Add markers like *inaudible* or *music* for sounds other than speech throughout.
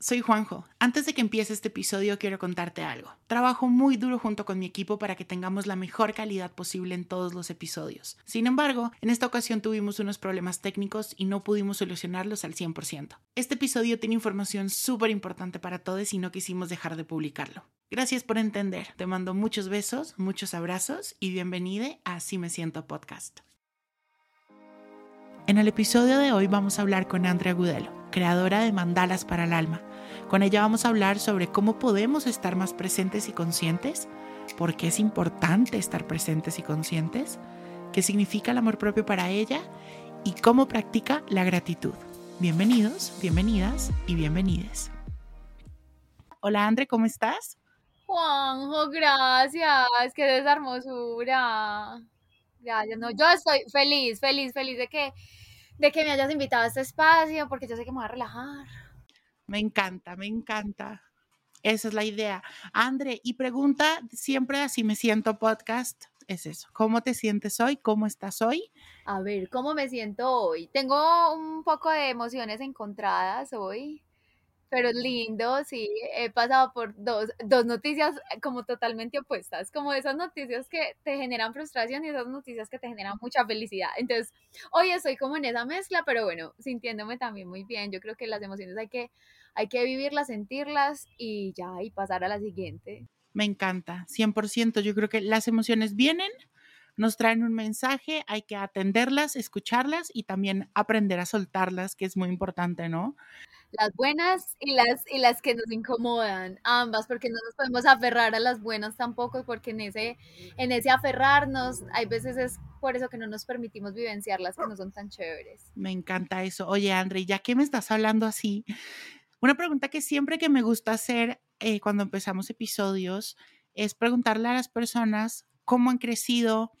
soy Juanjo. Antes de que empiece este episodio quiero contarte algo. Trabajo muy duro junto con mi equipo para que tengamos la mejor calidad posible en todos los episodios. Sin embargo, en esta ocasión tuvimos unos problemas técnicos y no pudimos solucionarlos al 100%. Este episodio tiene información súper importante para todos y no quisimos dejar de publicarlo. Gracias por entender. Te mando muchos besos, muchos abrazos y bienvenida a Así me siento podcast. En el episodio de hoy vamos a hablar con Andrea Gudelo, creadora de Mandalas para el Alma. Con ella vamos a hablar sobre cómo podemos estar más presentes y conscientes, por qué es importante estar presentes y conscientes, qué significa el amor propio para ella y cómo practica la gratitud. Bienvenidos, bienvenidas y bienvenides. Hola Andre, ¿cómo estás? Juanjo, gracias, qué deshermosura. Gracias, no, yo estoy feliz, feliz, feliz de que, de que me hayas invitado a este espacio, porque yo sé que me voy a relajar. Me encanta, me encanta. Esa es la idea. Andre, y pregunta siempre así me siento podcast, es eso. ¿Cómo te sientes hoy? ¿Cómo estás hoy? A ver, ¿cómo me siento hoy? Tengo un poco de emociones encontradas hoy pero lindo, sí, he pasado por dos, dos noticias eh, como totalmente opuestas, como esas noticias que te generan frustración y esas noticias que te generan mucha felicidad. Entonces, hoy estoy como en esa mezcla, pero bueno, sintiéndome también muy bien. Yo creo que las emociones hay que, hay que vivirlas, sentirlas y ya, y pasar a la siguiente. Me encanta, 100%. Yo creo que las emociones vienen, nos traen un mensaje, hay que atenderlas, escucharlas y también aprender a soltarlas, que es muy importante, ¿no? Las buenas y las, y las que nos incomodan, ambas, porque no nos podemos aferrar a las buenas tampoco, porque en ese, en ese aferrarnos, hay veces es por eso que no nos permitimos vivenciar las que no son tan chéveres. Me encanta eso. Oye, André, ya que me estás hablando así, una pregunta que siempre que me gusta hacer eh, cuando empezamos episodios es preguntarle a las personas cómo han crecido,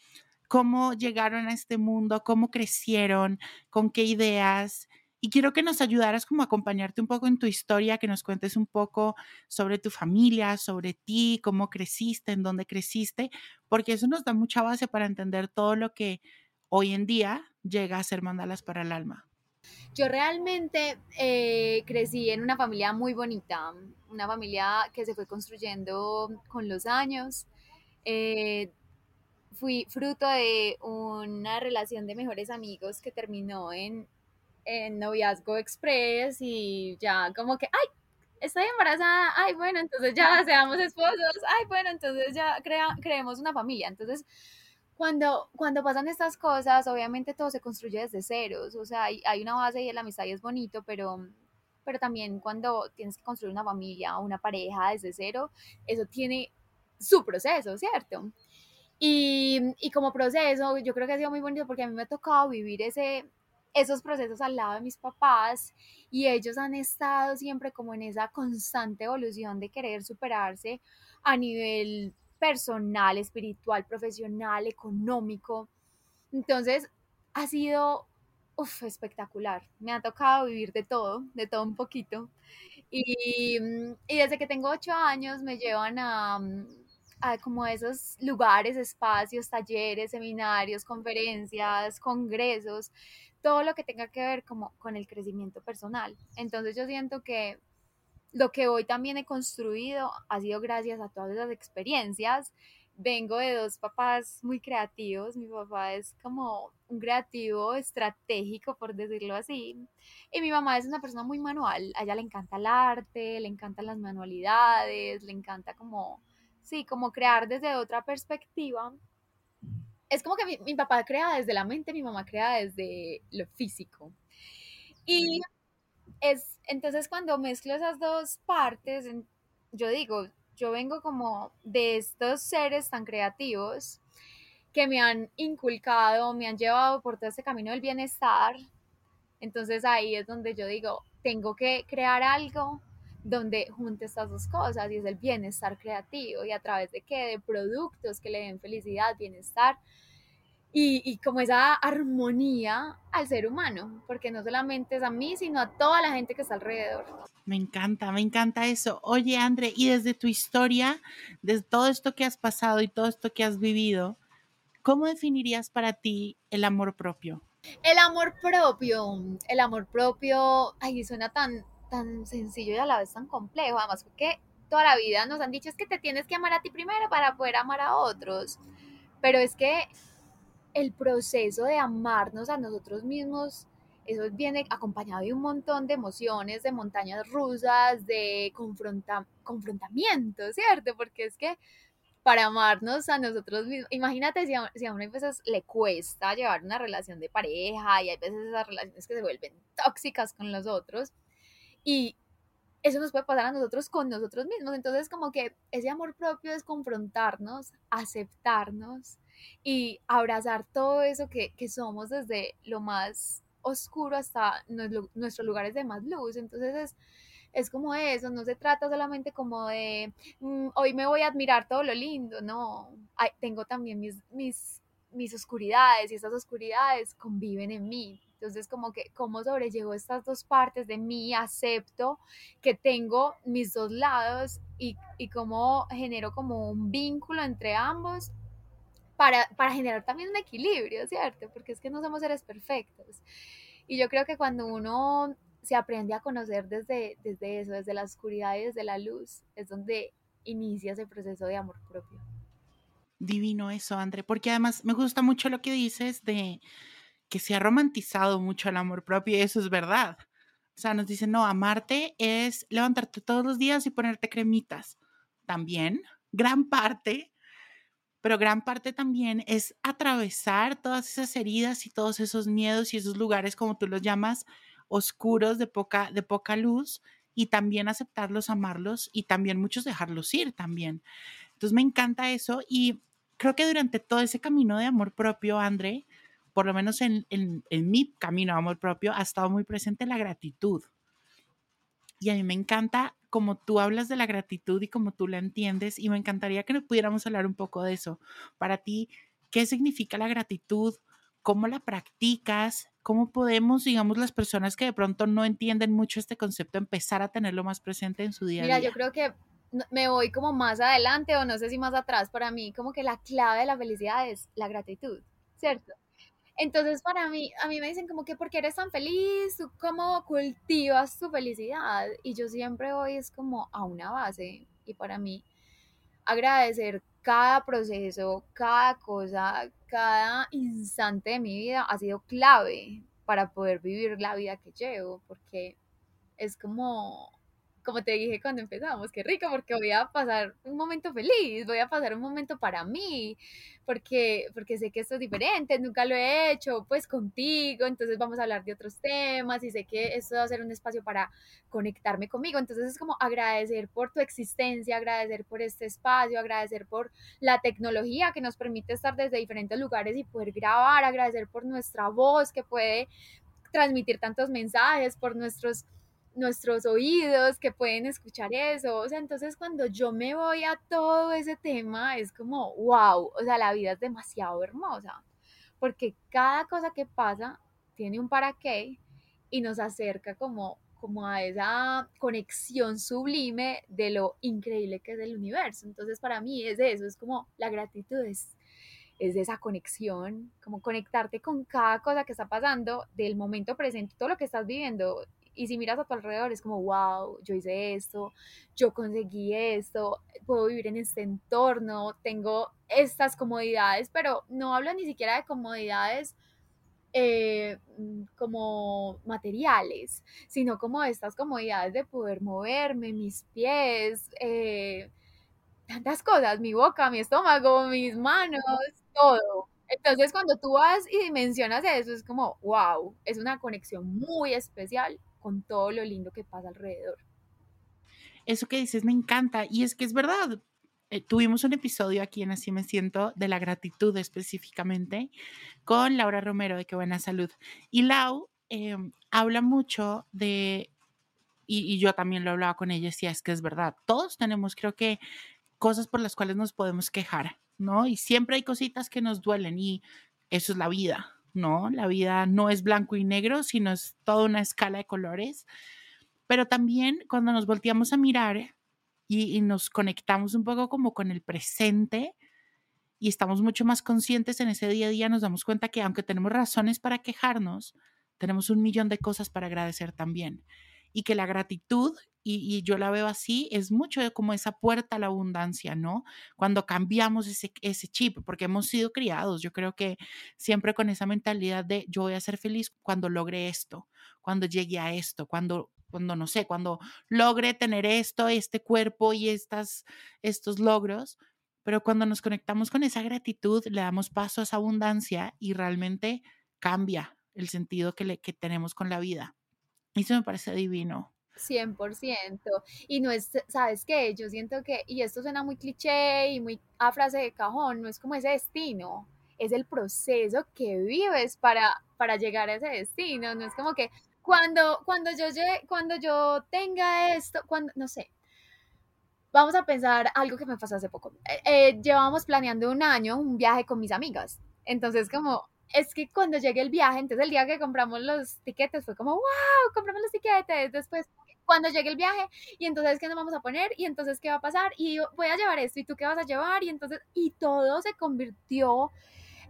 cómo llegaron a este mundo, cómo crecieron, con qué ideas. Y quiero que nos ayudaras como a acompañarte un poco en tu historia, que nos cuentes un poco sobre tu familia, sobre ti, cómo creciste, en dónde creciste, porque eso nos da mucha base para entender todo lo que hoy en día llega a ser mandalas para el alma. Yo realmente eh, crecí en una familia muy bonita, una familia que se fue construyendo con los años. Eh, fui fruto de una relación de mejores amigos que terminó en, en noviazgo express y ya como que, ay, estoy embarazada, ay, bueno, entonces ya seamos esposos, ay, bueno, entonces ya crea, creemos una familia. Entonces, cuando, cuando pasan estas cosas, obviamente todo se construye desde ceros, o sea, hay, hay una base y la amistad y es bonito, pero, pero también cuando tienes que construir una familia o una pareja desde cero, eso tiene su proceso, ¿cierto? Y, y, como proceso, yo creo que ha sido muy bonito porque a mí me ha tocado vivir ese, esos procesos al lado de mis papás y ellos han estado siempre como en esa constante evolución de querer superarse a nivel personal, espiritual, profesional, económico. Entonces, ha sido uf, espectacular. Me ha tocado vivir de todo, de todo un poquito. Y, y desde que tengo ocho años me llevan a a como esos lugares, espacios, talleres, seminarios, conferencias, congresos, todo lo que tenga que ver como con el crecimiento personal. Entonces yo siento que lo que hoy también he construido ha sido gracias a todas esas experiencias. Vengo de dos papás muy creativos. Mi papá es como un creativo estratégico, por decirlo así. Y mi mamá es una persona muy manual. A ella le encanta el arte, le encantan las manualidades, le encanta como, sí, como crear desde otra perspectiva. Es como que mi, mi papá crea desde la mente, mi mamá crea desde lo físico. Y es, entonces cuando mezclo esas dos partes, yo digo, yo vengo como de estos seres tan creativos que me han inculcado, me han llevado por todo este camino del bienestar. Entonces ahí es donde yo digo, tengo que crear algo donde junte estas dos cosas y es el bienestar creativo y a través de qué, de productos que le den felicidad, bienestar y, como esa armonía al ser humano, porque no solamente es a mí, sino a toda la gente que está alrededor. Me encanta, me encanta eso. Oye, André, y desde tu historia, desde todo esto que has pasado y todo esto que has vivido, ¿cómo definirías para ti el amor propio? El amor propio, el amor propio, ay, suena tan, tan sencillo y a la vez tan complejo, además porque toda la vida nos han dicho es que te tienes que amar a ti primero para poder amar a otros, pero es que el proceso de amarnos a nosotros mismos, eso viene acompañado de un montón de emociones, de montañas rusas, de confronta confrontamiento, ¿cierto? Porque es que para amarnos a nosotros mismos, imagínate si a, si a uno a veces le cuesta llevar una relación de pareja y hay veces esas relaciones que se vuelven tóxicas con los otros y eso nos puede pasar a nosotros con nosotros mismos. Entonces como que ese amor propio es confrontarnos, aceptarnos, y abrazar todo eso que, que somos desde lo más oscuro hasta nuestros lugares de más luz. Entonces es, es como eso, no se trata solamente como de mm, hoy me voy a admirar todo lo lindo, no, tengo también mis, mis, mis oscuridades y esas oscuridades conviven en mí. Entonces, como que, ¿cómo sobrellevo estas dos partes de mí? Acepto que tengo mis dos lados y, y cómo genero como un vínculo entre ambos para, para generar también un equilibrio, ¿cierto? Porque es que no somos seres perfectos. Y yo creo que cuando uno se aprende a conocer desde, desde eso, desde la oscuridad y desde la luz, es donde inicia ese proceso de amor propio. Divino eso, André, porque además me gusta mucho lo que dices de que se ha romantizado mucho el amor propio y eso es verdad. O sea, nos dicen, no, amarte es levantarte todos los días y ponerte cremitas. También, gran parte pero gran parte también es atravesar todas esas heridas y todos esos miedos y esos lugares, como tú los llamas, oscuros, de poca, de poca luz, y también aceptarlos, amarlos y también muchos dejarlos ir también. Entonces me encanta eso y creo que durante todo ese camino de amor propio, André, por lo menos en, en, en mi camino de amor propio, ha estado muy presente la gratitud. Y a mí me encanta como tú hablas de la gratitud y como tú la entiendes, y me encantaría que nos pudiéramos hablar un poco de eso. Para ti, ¿qué significa la gratitud? ¿Cómo la practicas? ¿Cómo podemos, digamos, las personas que de pronto no entienden mucho este concepto, empezar a tenerlo más presente en su día a día? Mira, yo creo que me voy como más adelante o no sé si más atrás. Para mí, como que la clave de la felicidad es la gratitud, ¿cierto? Entonces, para mí, a mí me dicen como que, ¿por qué eres tan feliz? ¿Tú cómo cultivas tu felicidad? Y yo siempre voy es como a una base. Y para mí, agradecer cada proceso, cada cosa, cada instante de mi vida ha sido clave para poder vivir la vida que llevo, porque es como como te dije cuando empezamos, qué rico, porque voy a pasar un momento feliz, voy a pasar un momento para mí, porque, porque sé que esto es diferente, nunca lo he hecho, pues contigo, entonces vamos a hablar de otros temas y sé que esto va a ser un espacio para conectarme conmigo, entonces es como agradecer por tu existencia, agradecer por este espacio, agradecer por la tecnología que nos permite estar desde diferentes lugares y poder grabar, agradecer por nuestra voz que puede transmitir tantos mensajes, por nuestros nuestros oídos que pueden escuchar eso. O sea, entonces cuando yo me voy a todo ese tema, es como, wow, o sea, la vida es demasiado hermosa, porque cada cosa que pasa tiene un para qué y nos acerca como, como a esa conexión sublime de lo increíble que es el universo. Entonces para mí es eso, es como la gratitud es es esa conexión, como conectarte con cada cosa que está pasando del momento presente, todo lo que estás viviendo Y si miras a tu alrededor es como, wow, yo hice esto, yo conseguí esto, puedo vivir en este entorno, tengo estas comodidades, pero no hablo ni siquiera de comodidades eh, como materiales, sino como estas comodidades de poder moverme, mis pies, eh, tantas cosas, mi boca, mi estómago, mis manos, todo. Entonces, cuando tú vas y dimensionas eso, es como, wow, es una conexión muy especial con todo lo lindo que pasa alrededor. Eso que dices me encanta y es que es verdad. Eh, tuvimos un episodio aquí en Así me siento de la gratitud específicamente con Laura Romero de Qué Buena Salud. Y Lau em, habla mucho de, y, y, yo también lo hablaba con ella, decía, es que es verdad, todos tenemos creo que cosas por las cuales nos podemos quejar ¿no? Y siempre hay cositas que nos duelen y eso es la vida, ¿no? La vida no es blanco y negro, sino es toda una escala de colores. Pero también cuando nos volteamos a mirar y, y nos conectamos un poco como con el presente y estamos mucho más conscientes en ese día a día, nos damos cuenta que aunque tenemos razones para quejarnos, tenemos un millón de cosas para agradecer también y que la gratitud, y, yo la veo así, es mucho como esa puerta a la abundancia, ¿no? Cuando cambiamos ese, ese chip, porque hemos sido criados, yo creo que siempre con esa mentalidad de yo voy a ser feliz cuando logre esto, cuando llegue a esto, cuando cuando no sé, cuando logre tener esto, este cuerpo y estas, estos logros, pero cuando nos conectamos con esa gratitud, le damos paso a esa abundancia y realmente cambia el sentido que, le, que tenemos con la vida. Eso me parece divino. 100%. Y no es, ¿sabes qué? Yo siento que, y esto suena muy cliché y muy a frase de cajón, no es como ese destino, es el proceso que vives para, para llegar a ese destino. No es como que cuando, cuando, yo, cuando yo tenga esto, cuando, no sé, vamos a pensar algo que me pasó hace poco. Eh, eh, llevamos planeando un año un viaje con mis amigas. Entonces, como es que cuando llegue el viaje, entonces el día que compramos los tiquetes fue como, wow, compramos los tiquetes. Después, cuando llegue el viaje, y entonces, ¿qué nos vamos a poner? Y entonces, ¿qué va a pasar? Y voy a llevar esto, ¿y tú qué vas a llevar? Y entonces, y todo se convirtió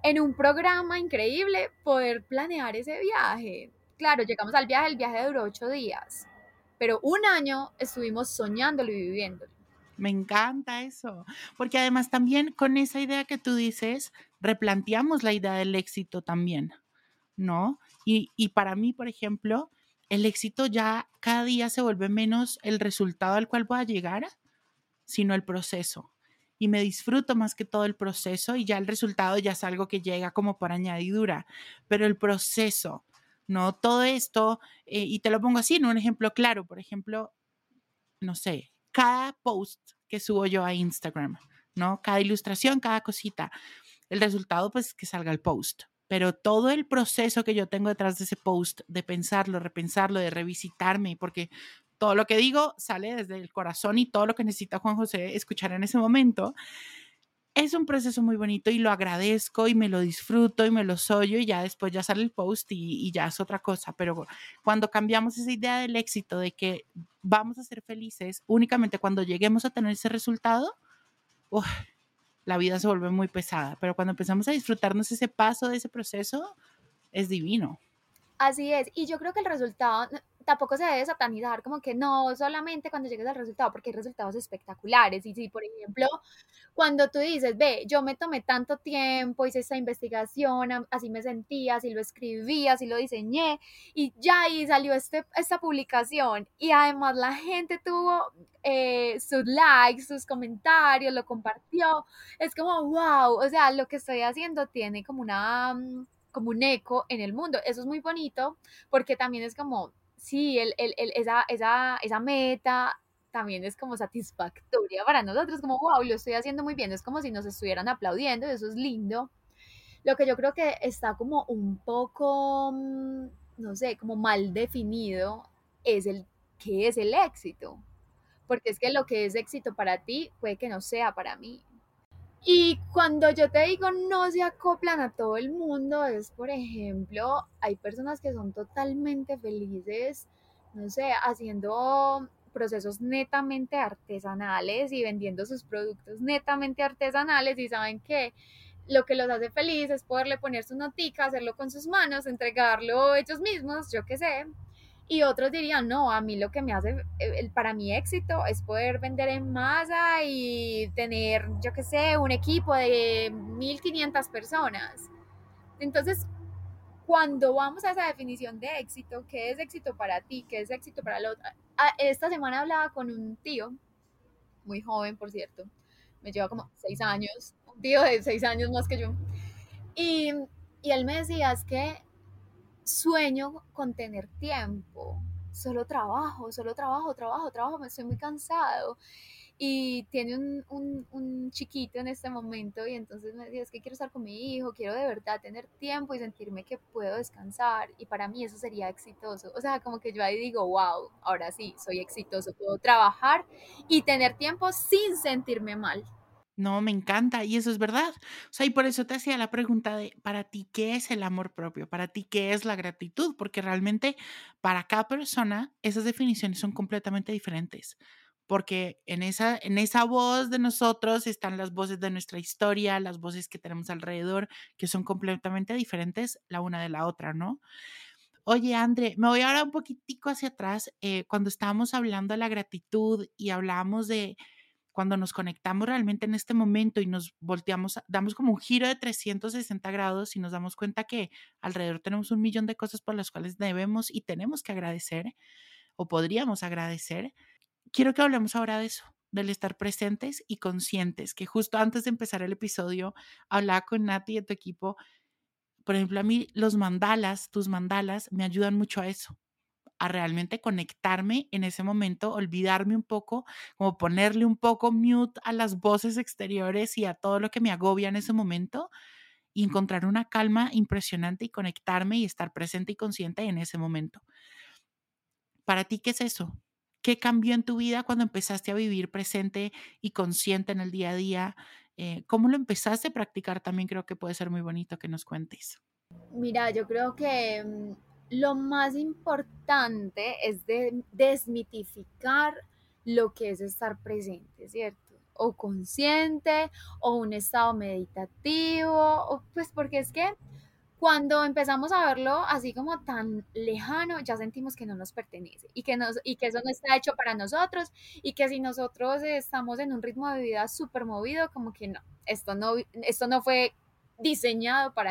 en un programa increíble poder planear ese viaje. Claro, llegamos al viaje, el viaje duró ocho días, pero un año estuvimos soñándolo y viviéndolo. Me encanta eso, porque además también con esa idea que tú dices, replanteamos la idea del éxito también, ¿no? Y, y, para mí, por ejemplo, el éxito ya cada día se vuelve menos el resultado al cual voy a llegar, sino el proceso. Y me disfruto más que todo el proceso y ya el resultado ya es algo que llega como por añadidura, pero el proceso, ¿no? Todo esto, eh, y te lo pongo así en un ejemplo claro, por ejemplo, no sé, cada post que subo yo a Instagram, ¿no? Cada ilustración, cada cosita. El resultado, pues, que salga el post. Pero todo el proceso que yo tengo detrás de ese post, de pensarlo, repensarlo, de revisitarme, porque todo lo que digo sale desde el corazón y todo lo que necesita Juan José escuchar en ese momento, es un proceso muy bonito y lo agradezco y me lo disfruto y me lo soy y ya después ya sale el post y, ya es otra cosa. Pero cuando cambiamos esa idea del éxito, de que vamos a ser felices únicamente cuando lleguemos a tener ese resultado, la vida se vuelve muy pesada. Pero cuando empezamos a disfrutarnos ese paso de ese proceso, es divino. Así es, y yo creo que el resultado tampoco se debe satanizar como que no solamente cuando llegues al resultado, porque hay resultados espectaculares. Y si, por ejemplo, cuando tú dices, ve, yo me tomé tanto tiempo, hice esta investigación, así me sentía, así lo escribí, así lo diseñé, y ya ahí salió este, esta publicación, y además la gente tuvo eh, sus likes, sus comentarios, lo compartió, es como, wow, o sea, lo que estoy haciendo tiene como una mm, como un eco en el mundo. Eso es muy bonito porque también es como, sí, el, el, esa, esa, esa meta también es como satisfactoria para nosotros, como, wow, lo estoy haciendo muy bien, es como si nos estuvieran aplaudiendo, eso es lindo. Lo que yo creo que está como un poco, mm, no sé, como mal definido es el qué es el éxito. Porque es que lo que es éxito para ti puede que no sea para mí. Y cuando yo te digo no se acoplan a todo el mundo, es por ejemplo, hay personas que son totalmente felices, no sé, haciendo procesos netamente artesanales y vendiendo sus productos netamente artesanales y saben que lo que los hace felices es poderle poner su notica, hacerlo con sus manos, entregarlo ellos mismos, yo qué sé. Y otros dirían, no, a mí lo que me hace, el, para mi éxito es poder vender en masa y tener, yo qué sé, un equipo de 1500 personas. Entonces, cuando vamos a esa definición de éxito, ¿qué es éxito para ti? ¿Qué es éxito para la otra? Ah, esta semana hablaba con un tío, muy joven, por cierto, me lleva como seis años, un tío de seis años más que yo. Y, y él me decía, es que sueño con tener tiempo, solo trabajo, solo trabajo, trabajo, trabajo, me estoy muy cansado. Y tiene un, un, un, chiquito en este momento y entonces me decía, es que quiero estar con mi hijo, quiero de verdad tener tiempo y sentirme que puedo descansar y para mí eso sería exitoso. O sea, como que yo ahí digo, wow, ahora sí, soy exitoso, puedo trabajar y tener tiempo sin sentirme mal. No, me encanta y eso es verdad. O sea, y por eso te hacía la pregunta de, para ti, ¿qué es el amor propio? Para ti, ¿qué es la gratitud? Porque realmente para cada persona esas definiciones son completamente diferentes. Porque en esa, en esa voz de nosotros están las voces de nuestra historia, las voces que tenemos alrededor, que son completamente diferentes la una de la otra, ¿no? Oye, André, me voy ahora un poquitico hacia atrás. Eh, cuando estábamos hablando de la gratitud y hablábamos de cuando nos conectamos realmente en este momento y nos volteamos, damos como un giro de 360 grados y nos damos cuenta que alrededor tenemos un millón de cosas por las cuales debemos y tenemos que agradecer o podríamos agradecer, quiero que hablemos ahora de eso, del estar presentes y conscientes, que justo antes de empezar el episodio hablaba con Nati de tu equipo. Por ejemplo, a mí los mandalas, tus mandalas, me ayudan mucho a eso a realmente conectarme en ese momento, olvidarme un poco, como ponerle un poco mute a las voces exteriores y a todo lo que me agobia en ese momento y encontrar una calma impresionante y conectarme y estar presente y consciente en ese momento. Para ti, ¿qué es eso? ¿Qué cambió en tu vida cuando empezaste a vivir presente y consciente en el día a día? Eh, ¿Cómo lo empezaste a practicar? También creo que puede ser muy bonito que nos cuentes. Mira, yo creo que mm, lo más importante es de desmitificar lo que es estar presente, ¿cierto? O consciente, o un estado meditativo, o pues porque es que cuando empezamos a verlo así como tan lejano, ya sentimos que no nos pertenece y que, nos, y que eso no está hecho para nosotros y que si nosotros estamos en un ritmo de vida súper movido, como que no, esto no, esto no fue diseñado para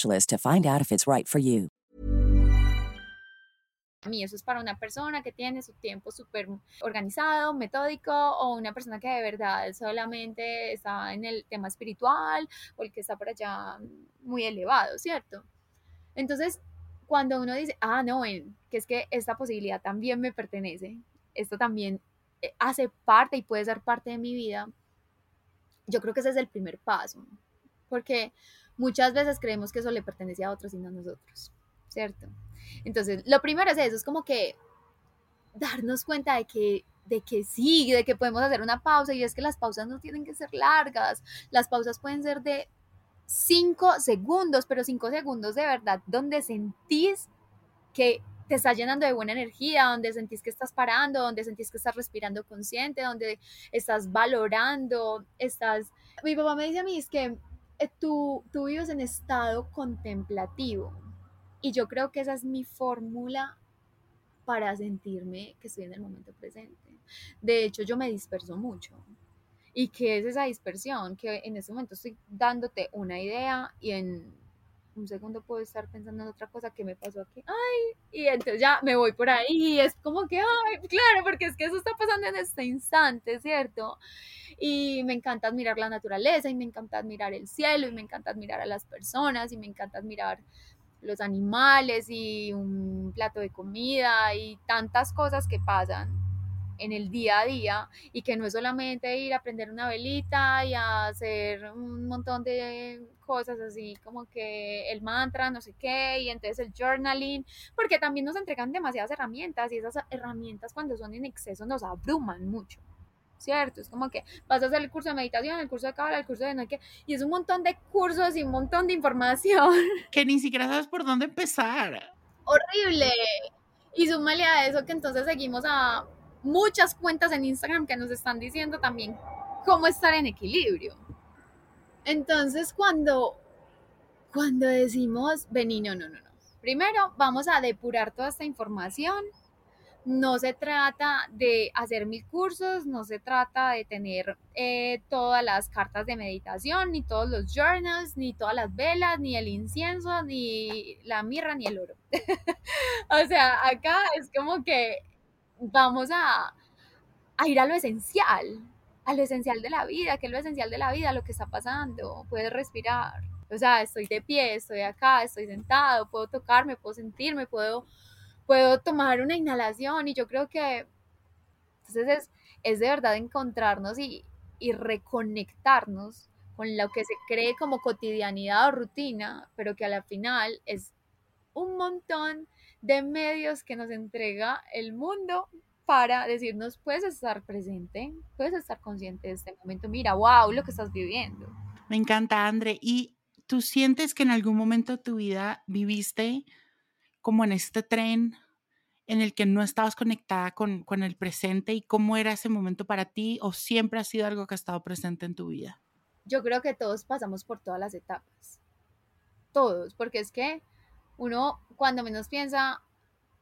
to find out if it's right for you. A mí eso es para una persona que tiene su tiempo súper organizado, metódico, o una persona que de verdad solamente está en el tema espiritual o el que está por allá muy elevado, ¿cierto? Entonces, cuando uno dice, ah, no, que es que esta posibilidad también me pertenece, esto también eh, hace parte y puede ser parte de mi vida, yo creo que ese es el primer paso, porque muchas veces creemos que eso le pertenece a otros y no a nosotros, ¿cierto? Entonces, lo primero es eso, es como que darnos cuenta de que de que sí, de que podemos hacer una pausa y es que las pausas no tienen que ser largas, las pausas pueden ser de cinco segundos, pero cinco segundos de verdad donde sentís que te está llenando de buena energía, donde sentís que estás parando, donde sentís que estás respirando consciente, donde estás valorando, estás... Mi papá me dice a mí, es que tú, tú vives en estado contemplativo. Y yo creo que esa es mi fórmula para sentirme que estoy en el momento presente. De hecho, yo me disperso mucho. ¿Y qué es esa dispersión? Que en ese momento estoy dándote una idea y en un segundo puedo estar pensando en otra cosa que me pasó aquí, ay, y entonces ya me voy por ahí y es como que, ay, claro, porque es que eso está pasando en este instante, ¿cierto? Y me encanta admirar la naturaleza y me encanta admirar el cielo y me encanta admirar a las personas y me encanta admirar los animales y un plato de comida y tantas cosas que pasan en el día a día y que no es solamente ir a prender una velita y a hacer un montón de cosas así como que el mantra, no sé qué, y entonces el journaling, porque también nos entregan demasiadas herramientas y esas herramientas cuando son en exceso nos abruman mucho. ¿cierto? Es como que vas a hacer el curso de meditación, el curso de cábala, el curso de no qué, y es un montón de cursos y un montón de información. *laughs* Que ni siquiera sabes por dónde empezar. Horrible. Y súmale a eso que entonces seguimos a muchas cuentas en Instagram que nos están diciendo también cómo estar en equilibrio. Entonces, cuando, cuando decimos, vení, no, no, no, no. Primero, vamos a depurar toda esta información. No se trata de hacer mil cursos, no se trata de tener eh, todas las cartas de meditación, ni todos los journals, ni todas las velas, ni el incienso, ni la mirra, ni el oro. *laughs* o sea, acá es como que vamos a, ir a lo esencial, a lo esencial de la vida, que es lo esencial de la vida, lo que está pasando, puedes respirar. O sea, estoy de pie, estoy acá, estoy sentado, puedo tocarme, puedo sentirme, puedo, tomar una inhalación y yo creo que entonces es, de verdad encontrarnos y, y reconectarnos con lo que se cree como cotidianidad o rutina, pero que a la final es un montón de medios que nos entrega el mundo para decirnos, puedes estar presente, puedes estar consciente de este momento, mira, wow, lo que estás viviendo. Me encanta, André. ¿Y tú sientes que en algún momento de tu vida viviste como en este tren en el que no estabas conectada con, con el presente y cómo era ese momento para ti o siempre ha sido algo que ha estado presente en tu vida? Yo creo que todos pasamos por todas las etapas. Todos, porque es que uno cuando menos piensa,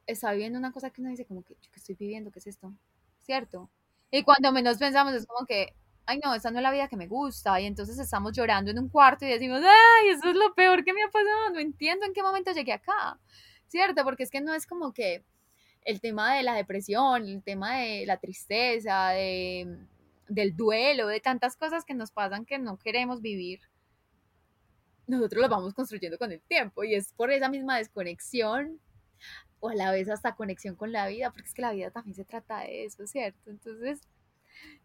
está viviendo una cosa que uno dice como que, ¿yo qué estoy viviendo? ¿Qué es esto? ¿Cierto? Y cuando menos pensamos es como que, ay no, esta no es la vida que me gusta. Y entonces estamos llorando en un cuarto y decimos, ay, eso es lo peor que me ha pasado. No entiendo en qué momento llegué acá. ¿Cierto? Porque es que no es como que el tema de la depresión, el tema de la tristeza, de, del duelo, de tantas cosas que nos pasan que no queremos vivir nosotros lo vamos construyendo con el tiempo y es por esa misma desconexión o a la vez hasta conexión con la vida, porque es que la vida también se trata de eso, ¿cierto? Entonces,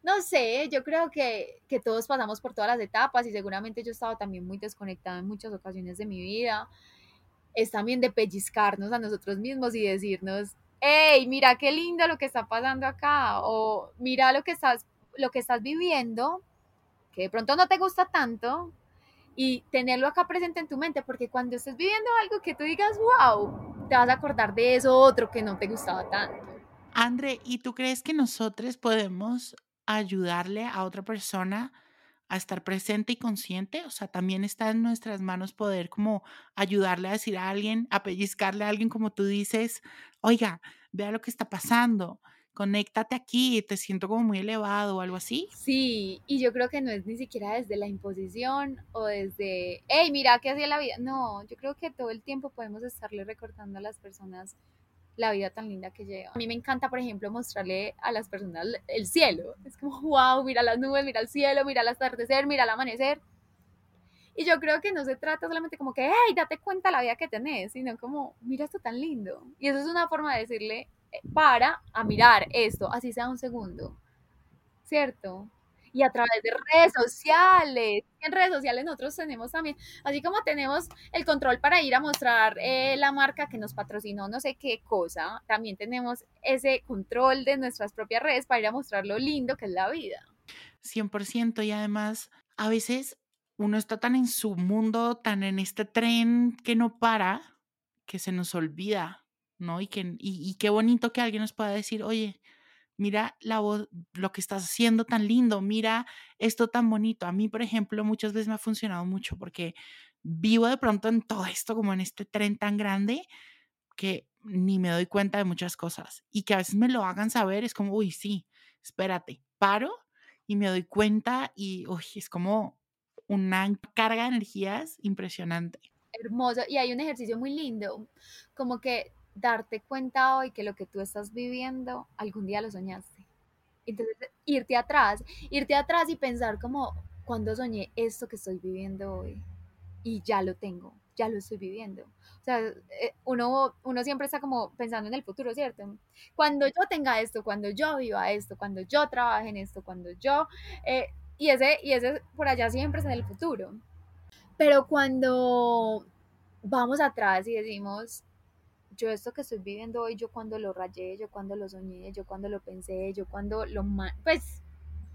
no sé, yo creo que, que todos pasamos por todas las etapas y seguramente yo he estado también muy desconectada en muchas ocasiones de mi vida. Es también de pellizcarnos a nosotros mismos y decirnos, hey, mira qué lindo lo que está pasando acá, o mira lo que estás, lo que estás viviendo, que de pronto no te gusta tanto, y tenerlo acá presente en tu mente, porque cuando estés viviendo algo que tú digas, wow, te vas a acordar de eso otro que no te gustaba tanto. André, ¿y tú crees que nosotros podemos ayudarle a otra persona a estar presente y consciente? O sea, también está en nuestras manos poder como ayudarle a decir a alguien, a pellizcarle a alguien como tú dices, oiga, vea lo que está pasando conéctate aquí, te siento como muy elevado o algo así. Sí, y yo creo que no es ni siquiera desde la imposición o desde, hey, mira qué hacía la vida. No, yo creo que todo el tiempo podemos estarle recordando a las personas la vida tan linda que lleva. A mí me encanta, por ejemplo, mostrarle a las personas el cielo. Es como, wow, mira las nubes, mira el cielo, mira el atardecer, mira el amanecer. Y yo creo que no se trata solamente como que, hey, date cuenta la vida que tenés, sino como, mira esto tan lindo. Y eso es una forma de decirle para a mirar esto, así sea un segundo, ¿cierto? Y a través de redes sociales. En redes sociales nosotros tenemos también, así como tenemos el control para ir a mostrar eh, la marca que nos patrocinó no sé qué cosa, también tenemos ese control de nuestras propias redes para ir a mostrar lo lindo que es la vida. 100% y además a veces uno está tan en su mundo, tan en este tren que no para, que se nos olvida ¿no? Y, que, y, qué bonito que alguien nos pueda decir, oye, mira la voz, lo que estás haciendo tan lindo, mira esto tan bonito. A mí, por ejemplo, muchas veces me ha funcionado mucho porque vivo de pronto en todo esto, como en este tren tan grande, que ni me doy cuenta de muchas cosas y que a veces me lo hagan saber, es como, uy, sí, espérate, paro y me doy cuenta y uy, es como una carga de energías impresionante. Hermoso, y hay un ejercicio muy lindo, como que darte cuenta hoy que lo que tú estás viviendo algún día lo soñaste. Entonces, irte atrás, irte atrás y pensar como, cuando soñé esto que estoy viviendo hoy? Y ya lo tengo, ya lo estoy viviendo. O sea, eh, uno, uno siempre está como pensando en el futuro, ¿cierto? Cuando yo tenga esto, cuando yo viva esto, cuando yo trabaje en esto, cuando yo... Eh, y, ese, y ese por allá siempre es en el futuro. Pero cuando vamos atrás y decimos, yo esto que estoy viviendo hoy, yo cuando lo rayé, yo cuando lo soñé, yo cuando lo pensé, yo cuando lo... Pues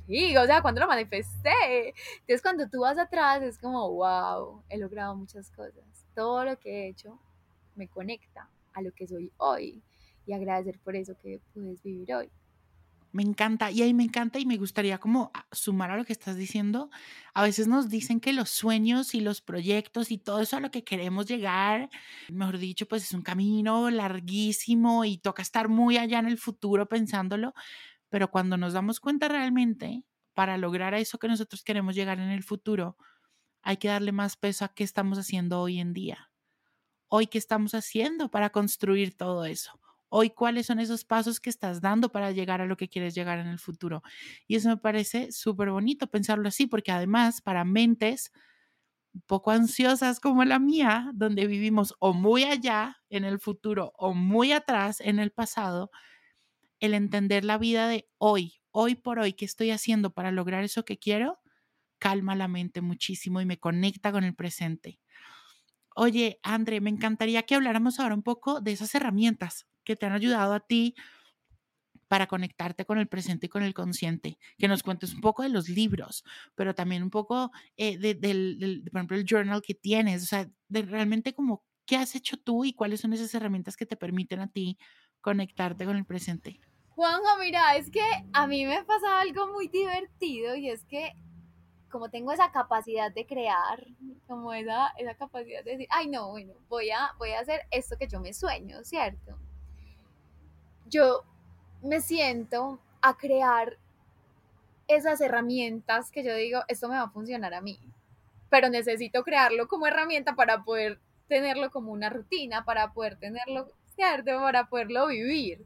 sí, o sea, cuando lo manifesté. Entonces cuando tú vas atrás es como, wow, he logrado muchas cosas. Todo lo que he hecho me conecta a lo que soy hoy y agradecer por eso que puedes vivir hoy. Me encanta, y ahí me encanta y me gustaría como sumar a lo que estás diciendo. A veces nos dicen que los sueños y los proyectos y todo eso a lo que queremos llegar, mejor dicho, pues es un camino larguísimo y toca estar muy allá en el futuro pensándolo, pero cuando nos damos cuenta realmente, para lograr eso que nosotros queremos llegar en el futuro, hay que darle más peso a qué estamos haciendo hoy en día. Hoy, ¿qué estamos haciendo para construir todo eso? Hoy cuáles son esos pasos que estás dando para llegar a lo que quieres llegar en el futuro. Y eso me parece súper bonito pensarlo así, porque además para mentes poco ansiosas como la mía, donde vivimos o muy allá en el futuro o muy atrás en el pasado, el entender la vida de hoy, hoy por hoy, qué estoy haciendo para lograr eso que quiero, calma la mente muchísimo y me conecta con el presente. Oye, André, me encantaría que habláramos ahora un poco de esas herramientas que te han ayudado a ti para conectarte con el presente y con el consciente, que nos cuentes un poco de los libros, pero también un poco eh, de, del, por ejemplo, el journal que tienes, o sea, de realmente como qué has hecho tú y cuáles son esas herramientas que te permiten a ti conectarte con el presente. Juanjo, mira, es que a mí me ha pasado algo muy divertido y es que como tengo esa capacidad de crear, como esa, esa capacidad de decir, ay no, bueno, voy a, voy a hacer esto que yo me sueño, ¿cierto? Yo me siento a crear esas herramientas que yo digo, esto me va a funcionar a mí, pero necesito crearlo como herramienta para poder tenerlo como una rutina, para poder tenerlo, ¿cierto? Para poderlo vivir,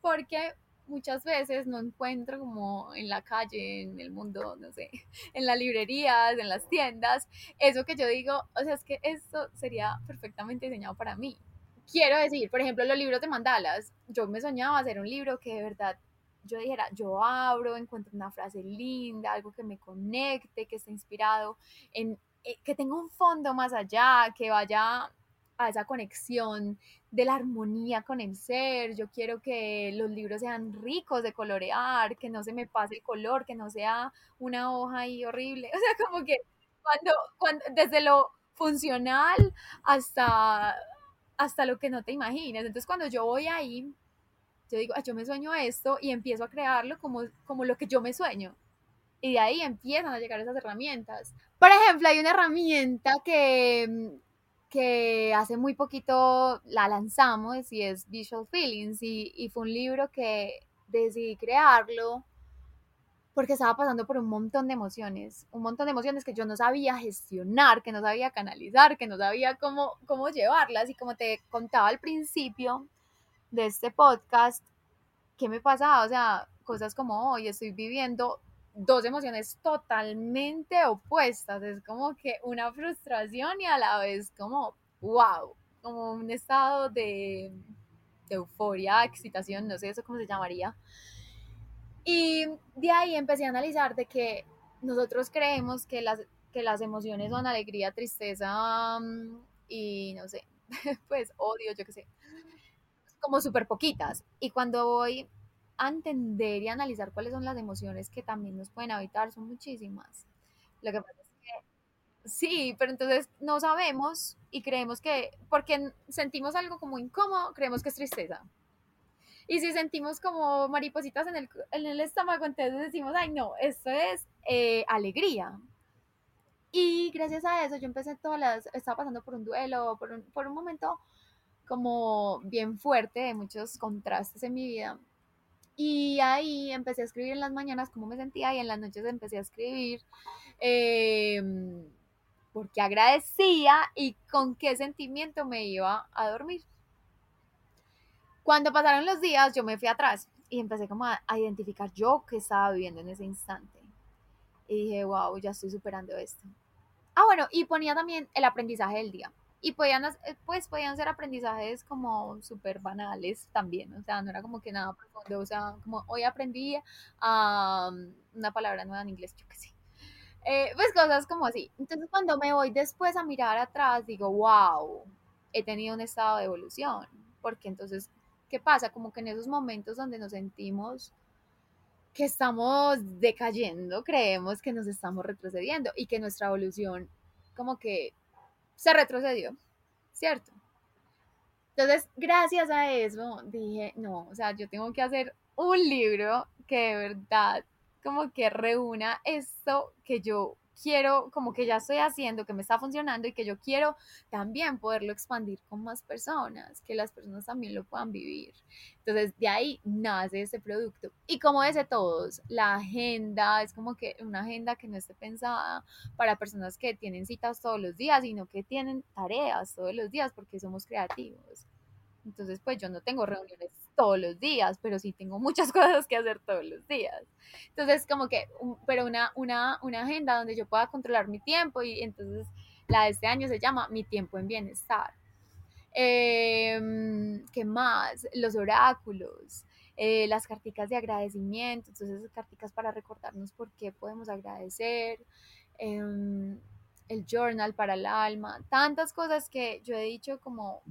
porque muchas veces no encuentro como en la calle, en el mundo, no sé, *laughs* en las librerías, en las tiendas, eso que yo digo, o sea, es que esto sería perfectamente diseñado para mí, quiero decir, por ejemplo, los libros de mandalas, yo me soñaba hacer un libro que de verdad yo dijera, yo abro, encuentro una frase linda, algo que me conecte, que esté inspirado, en, eh, que tenga un fondo más allá, que vaya a esa conexión de la armonía con el ser. Yo quiero que los libros sean ricos de colorear, que no se me pase el color, que no sea una hoja ahí horrible. *laughs* O sea, como que cuando, cuando desde lo funcional hasta hasta lo que no te imaginas. Entonces cuando yo voy ahí, yo digo, yo me sueño esto y empiezo a crearlo como, como lo que yo me sueño. Y de ahí empiezan a llegar esas herramientas. Por ejemplo, hay una herramienta que, que hace muy poquito la lanzamos y es Visual Feelings y, y fue un libro que decidí crearlo porque estaba pasando por un montón de emociones, un montón de emociones que yo no sabía gestionar, que no sabía canalizar, que no sabía cómo, cómo llevarlas. Y como te contaba al principio de este podcast, ¿qué me pasaba? O sea, cosas como hoy estoy viviendo dos emociones totalmente opuestas. Es como que una frustración y a la vez como, wow, como un estado de, de euforia, excitación, no sé eso cómo se llamaría y de ahí empecé a analizar de que nosotros creemos que las, que las emociones son alegría, tristeza mm, y no sé, *laughs* pues odio, yo qué sé, como súper poquitas. Y cuando voy a entender y analizar cuáles son las emociones que también nos pueden habitar, son muchísimas. Lo que pasa es que Sí, pero entonces no sabemos y creemos que, porque sentimos algo como incómodo, creemos que es tristeza. Y si sentimos como maripositas en el, en el estómago, entonces decimos, ay no, esto es eh, alegría. Y gracias a eso yo empecé todas las, estaba pasando por un duelo, por un, por un momento como bien fuerte de muchos contrastes en mi vida. Y ahí empecé a escribir en las mañanas cómo me sentía y en las noches empecé a escribir eh, porque agradecía y con qué sentimiento me iba a dormir. Cuando pasaron los días, yo me fui atrás y empecé como a, identificar yo qué estaba viviendo en ese instante. Y dije, wow, ya estoy superando esto. Ah, bueno, y ponía también el aprendizaje del día. Y podían, pues, podían ser aprendizajes como súper banales también, o sea, no era como que nada profundo, o sea, como hoy aprendí una palabra nueva en inglés, yo qué sé. Eh, pues cosas como así. Entonces cuando me voy después a mirar atrás, digo, wow, he tenido un estado de evolución, porque entonces, ¿qué pasa? Como que en esos momentos donde nos sentimos que estamos decayendo, creemos que nos estamos retrocediendo y que nuestra evolución como que se retrocedió, ¿cierto? Entonces, gracias a eso, dije, no, o sea, yo tengo que hacer un libro que de verdad como que reúna esto que yo quiero, como que ya estoy haciendo, que me está funcionando y que yo quiero también poderlo expandir con más personas, que las personas también lo puedan vivir. Entonces, de ahí nace ese producto. Y como dice todos, la agenda es como que una agenda que no esté pensada para personas que tienen citas todos los días, sino que tienen tareas todos los días porque somos creativos. Entonces, pues yo no tengo reuniones todos los días, pero sí tengo muchas *laughs* cosas que hacer todos los días. Entonces, como que, pero una, una, una agenda donde yo pueda controlar mi tiempo y entonces la de este año se llama Mi tiempo en bienestar. Em, ¿Qué más? Los oráculos, eh, las carticas de agradecimiento, entonces carticas para recordarnos por qué podemos agradecer, em, el journal para el alma, tantas cosas que yo he dicho como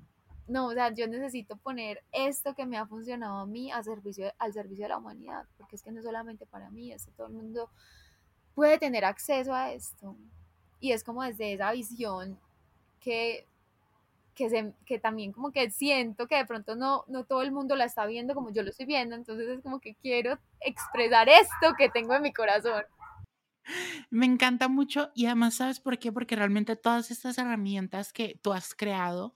no, o sea, yo necesito poner esto que me ha funcionado a mí al servicio, al servicio de la humanidad, porque es que no solamente para mí, es que todo el mundo puede tener acceso a esto. Y es como desde esa visión que, que, se, que también como que siento que de pronto no, no todo el mundo la está viendo como yo lo estoy viendo, entonces es como que quiero expresar esto que tengo en mi corazón. Me encanta mucho y además, ¿sabes por qué? Porque realmente todas estas herramientas que tú has creado,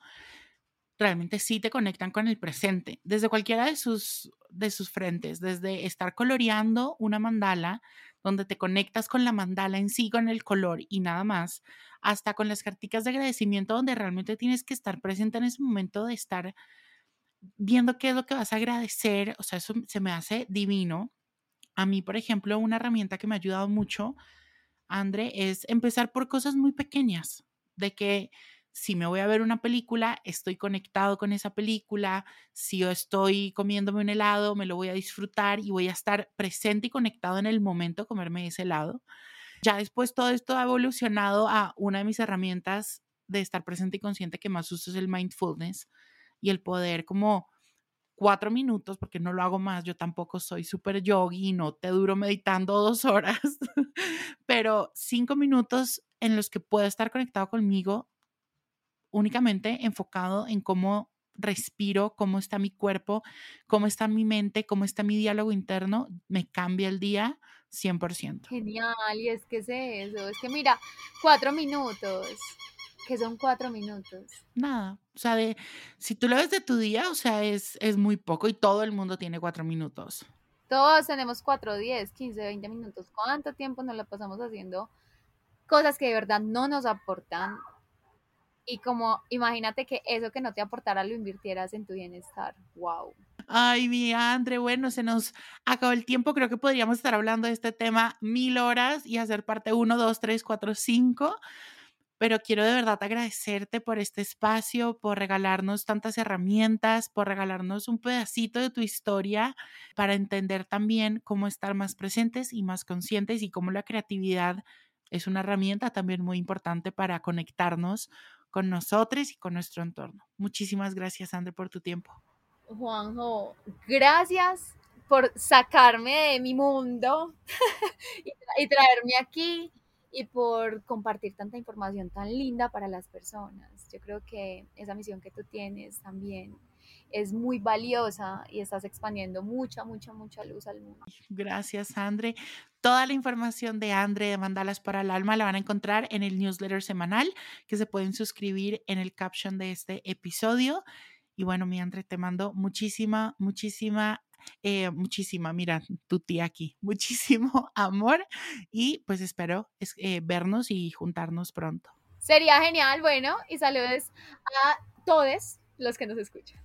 realmente sí te conectan con el presente, desde cualquiera de sus, de sus frentes, desde estar coloreando una mandala, donde te conectas con la mandala en sí, con el color y nada más, hasta con las carticas de agradecimiento, donde realmente tienes que estar presente en ese momento de estar viendo qué es lo que vas a agradecer, o sea, eso se me hace divino. A mí, por ejemplo, una herramienta que me ha ayudado mucho, André, es empezar por cosas muy pequeñas, de que si me voy a ver una película, estoy conectado con esa película, si yo estoy comiéndome un helado, me lo voy a disfrutar y voy a estar presente y conectado en el momento de comerme ese helado. Ya después todo esto ha evolucionado a una de mis herramientas de estar presente y consciente que más uso es el mindfulness y el poder como cuatro minutos, porque no lo hago más, yo tampoco soy súper yogi, no te duro meditando *laughs* dos horas, pero cinco minutos en los que puedo estar conectado conmigo únicamente enfocado en cómo respiro, cómo está mi cuerpo, cómo está mi mente, cómo está mi diálogo interno, me cambia el día 100%. Genial, y es que es eso, es que mira, cuatro minutos, que son cuatro minutos. Nada, o sea, de, si tú lo ves de tu día, o sea, es, es muy poco y todo el mundo tiene cuatro minutos. Todos tenemos cuatro, diez, quince, veinte minutos. ¿Cuánto tiempo nos la pasamos haciendo cosas que de verdad no nos aportan y como imagínate que eso que no te aportara lo invirtieras en tu bienestar. Wow. Ay, mi Andre, bueno, se nos acabó el tiempo. Creo que podríamos estar hablando de este tema mil horas y hacer parte uno, dos, tres, cuatro, cinco. Pero quiero de verdad agradecerte por este espacio, por regalarnos tantas herramientas, por regalarnos un pedacito de tu historia para entender también cómo estar más presentes y más conscientes y cómo la creatividad es una herramienta también muy importante para conectarnos con nosotros y con nuestro entorno. Muchísimas gracias, André, por tu tiempo. Juanjo, gracias por sacarme de mi mundo *laughs* y, traerme aquí y por compartir tanta información tan linda para las personas. Yo creo que esa misión que tú tienes también es muy valiosa y estás expandiendo mucha, mucha, mucha luz al mundo. Gracias, Andre. Toda la información de Andre de Mandalas para el Alma la van a encontrar en el newsletter semanal que se pueden suscribir en el caption de este episodio. Y bueno, mi Andre, te mando muchísima, muchísima eh, muchísima, mira, tu tía aquí, *laughs* muchísimo amor y pues espero eh, vernos y juntarnos pronto. Sería genial, bueno, y saludos a todos los que nos escuchan.